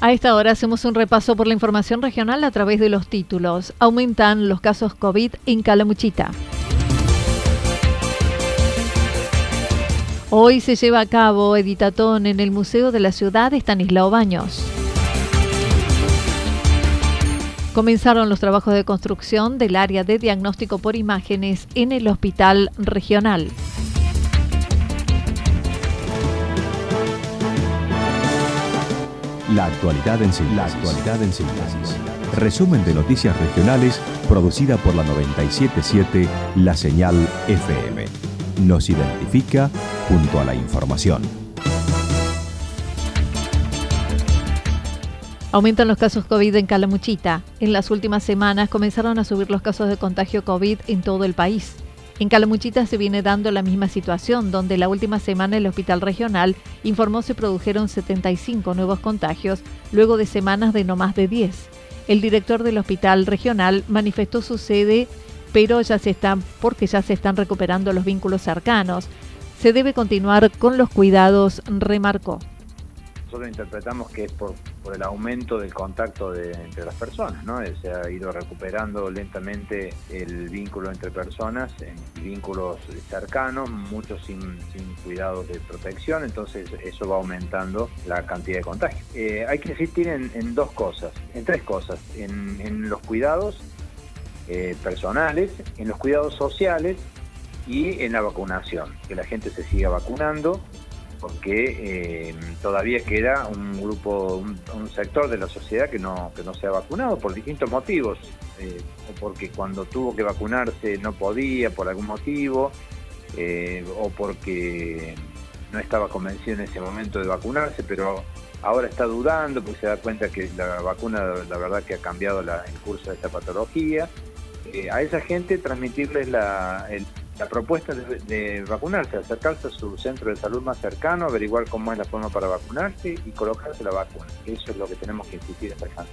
A esta hora hacemos un repaso por la información regional a través de los títulos. Aumentan los casos COVID en Calamuchita. Hoy se lleva a cabo editatón en el Museo de la Ciudad de Estanislao Baños. Comenzaron los trabajos de construcción del área de diagnóstico por imágenes en el Hospital Regional. La actualidad en síntesis. La actualidad en síntesis. Resumen de noticias regionales producida por la 977 La Señal FM. Nos identifica junto a la información. Aumentan los casos COVID en Calamuchita. En las últimas semanas comenzaron a subir los casos de contagio COVID en todo el país. En Calamuchita se viene dando la misma situación, donde la última semana el hospital regional informó se produjeron 75 nuevos contagios, luego de semanas de no más de 10. El director del hospital regional manifestó su sede, pero ya se están, porque ya se están recuperando los vínculos cercanos. Se debe continuar con los cuidados, remarcó. Nosotros interpretamos que es por, el aumento del contacto entre las personas, ¿no? Se ha ido recuperando lentamente el vínculo entre personas, vínculos cercanos, muchos sin, sin cuidados de protección, entonces eso va aumentando la cantidad de contagios. Eh, hay que insistir en, dos cosas, en tres cosas, en, los cuidados eh, personales, en los cuidados sociales y en la vacunación, que la gente se siga vacunando porque eh, todavía queda un grupo, un, sector de la sociedad que no, que no se ha vacunado por distintos motivos, eh, o porque cuando tuvo que vacunarse no podía por algún motivo, eh, o porque no estaba convencido en ese momento de vacunarse, pero ahora está dudando porque se da cuenta que la vacuna la verdad que ha cambiado el curso de esta patología. a esa gente transmitirles la, el, la propuesta de, vacunarse, acercarse a su centro de salud más cercano, averiguar cómo es la forma para vacunarse y colocarse la vacuna. Eso es lo que tenemos que insistir en esta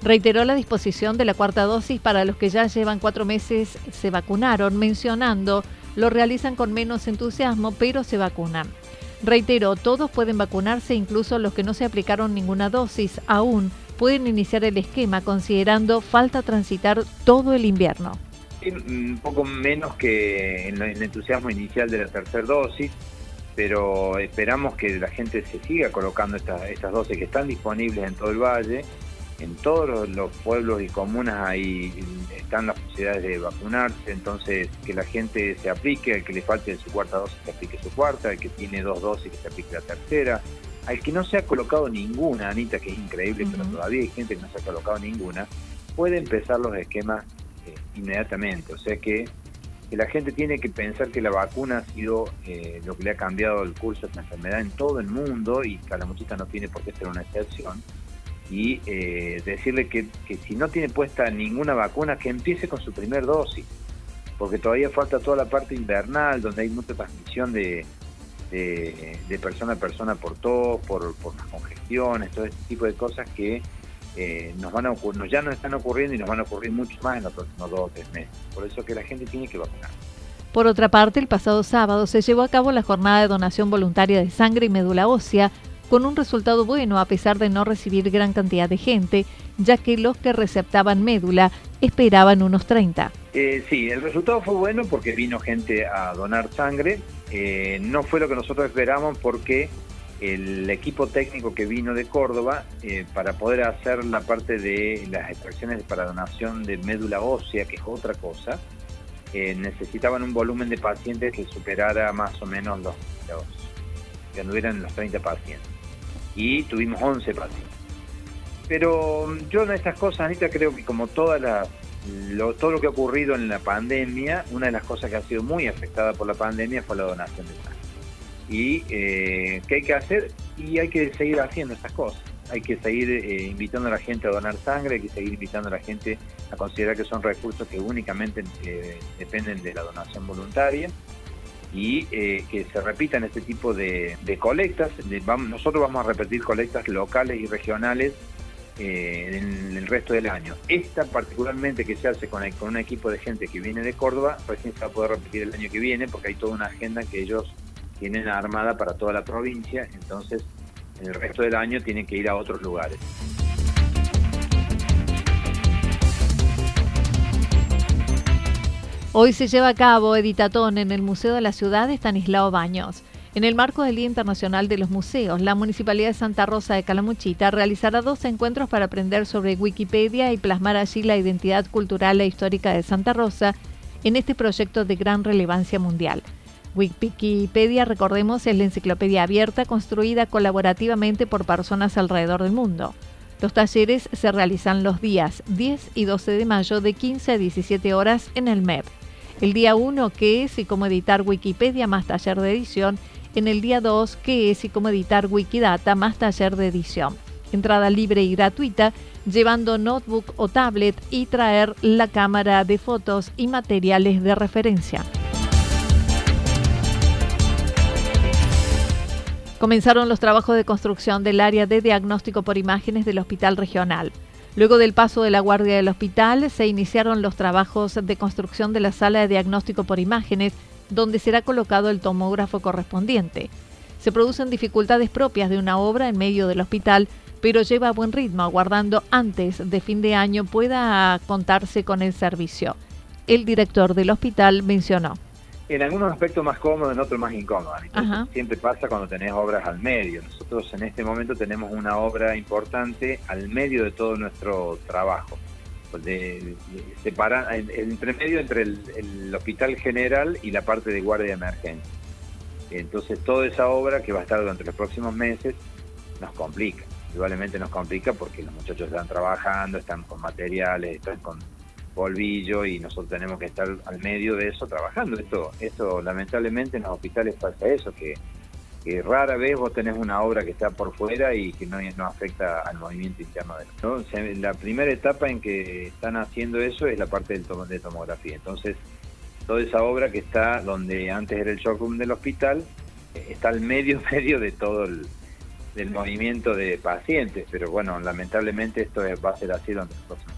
Reiteró la disposición de la cuarta dosis para los que ya llevan cuatro meses se vacunaron, mencionando lo realizan con menos entusiasmo, pero se vacunan. Reiteró, todos pueden vacunarse, incluso los que no se aplicaron ninguna dosis aún pueden iniciar el esquema, considerando falta transitar todo el invierno un poco menos que en el entusiasmo inicial de la tercera dosis, pero esperamos que la gente se siga colocando estas, estas dosis que están disponibles en todo el valle. En todos los, pueblos y comunas ahí están las posibilidades de vacunarse, entonces que la gente se aplique, al que le falte su cuarta dosis se aplique su cuarta, al que tiene dos dosis que se aplique la tercera, al que no se ha colocado ninguna, Anita, que es increíble, pero todavía hay gente que no se ha colocado ninguna, puede empezar los esquemas inmediatamente. O sea que, la gente tiene que pensar que la vacuna ha sido eh, lo que le ha cambiado el curso de esta enfermedad en todo el mundo y Calamuchita no tiene por qué ser una excepción. Y eh, decirle que, si no tiene puesta ninguna vacuna, que empiece con su primer dosis, porque todavía falta toda la parte invernal, donde hay mucha transmisión de, de, persona a persona por tos, por, por las congestiones, todo este tipo de cosas que eh, nos van a ya nos están ocurriendo y nos van a ocurrir mucho más en los próximos dos o tres meses. Por eso que la gente tiene que vacunar. Por otra parte, el pasado sábado se llevó a cabo la jornada de donación voluntaria de sangre y médula ósea con un resultado bueno a pesar de no recibir gran cantidad de gente, ya que los que receptaban médula esperaban unos 30. Eh, sí, el resultado fue bueno porque vino gente a donar sangre. Eh, no fue lo que nosotros esperábamos porque el equipo técnico que vino de Córdoba eh, para poder hacer la parte de las extracciones para donación de médula ósea, que es otra cosa, eh, necesitaban un volumen de pacientes que superara más o menos los, los que anduvieran los 30 pacientes. Y tuvimos 11 pacientes. Pero yo en estas cosas, Anita, creo que como todas las todo lo que ha ocurrido en la pandemia, una de las cosas que ha sido muy afectada por la pandemia fue la donación de sangre. ¿Y eh, qué hay que hacer? Y hay que seguir haciendo estas cosas. Hay que seguir eh, invitando a la gente a donar sangre, hay que seguir invitando a la gente a considerar que son recursos que únicamente eh, dependen de la donación voluntaria y que se repitan este tipo de, colectas. nosotros vamos a repetir colectas locales y regionales en el resto del año. Esta particularmente que se hace con, con un equipo de gente que viene de Córdoba, recién se va a poder repetir el año que viene porque hay toda una agenda que ellos tienen armada para toda la provincia, entonces en el resto del año tienen que ir a otros lugares. Hoy se lleva a cabo Editatón en el Museo de la Ciudad de Estanislao Baños. En el marco del Día Internacional de los Museos, la Municipalidad de Santa Rosa de Calamuchita realizará dos encuentros para aprender sobre Wikipedia y plasmar allí la identidad cultural e histórica de Santa Rosa en este proyecto de gran relevancia mundial. Wikipedia, recordemos, es la enciclopedia abierta construida colaborativamente por personas alrededor del mundo. Los talleres se realizan los días 10 y 12 de mayo de 15 a 17 horas en el MEP. El día 1, que es y cómo editar Wikipedia más taller de edición. En el día 2, que es y cómo editar Wikidata más taller de edición. Entrada libre y gratuita, llevando notebook o tablet y traer la cámara de fotos y materiales de referencia. Comenzaron los trabajos de construcción del área de diagnóstico por imágenes del Hospital Regional. Luego del paso de la guardia del hospital, se iniciaron los trabajos de construcción de la sala de diagnóstico por imágenes, donde será colocado el tomógrafo correspondiente. Se producen dificultades propias de una obra en medio del hospital, pero lleva a buen ritmo, aguardando antes de fin de año pueda contarse con el servicio. El director del hospital mencionó en algunos aspectos más cómodo, en otros más incómodo. Siempre pasa cuando tenés obras al medio. Nosotros en este momento tenemos una obra importante al medio de todo nuestro trabajo. De, separa, el, entremedio entre el, hospital general y la parte de guardia de emergencia. Entonces toda esa obra que va a estar durante los próximos meses nos complica. Igualmente nos complica porque los muchachos están trabajando, están con materiales, están con polvillo y nosotros tenemos que estar al medio de eso trabajando. Esto, esto lamentablemente en los hospitales pasa eso, que, rara vez vos tenés una obra que está por fuera y que no, no afecta al movimiento interno de ¿no? La primera etapa en que están haciendo eso es la parte del de tomografía. Entonces, toda esa obra que está donde antes era el showroom del hospital, está al medio medio de todo el del movimiento de pacientes, pero bueno, lamentablemente esto va a ser así durante los próximos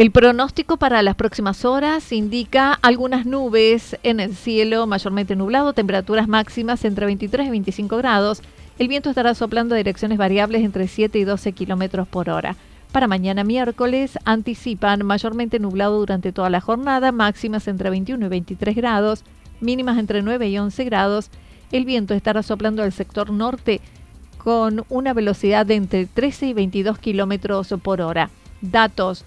El pronóstico para las próximas horas indica algunas nubes en el cielo, mayormente nublado, temperaturas máximas entre 23 y 25 grados. El viento estará soplando a direcciones variables entre 7 y 12 kilómetros por hora. Para mañana miércoles anticipan mayormente nublado durante toda la jornada, máximas entre 21 y 23 grados, mínimas entre 9 y 11 grados. El viento estará soplando al sector norte con una velocidad de entre 13 y 22 kilómetros por hora. Datos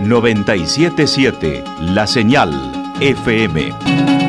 977 La Señal FM.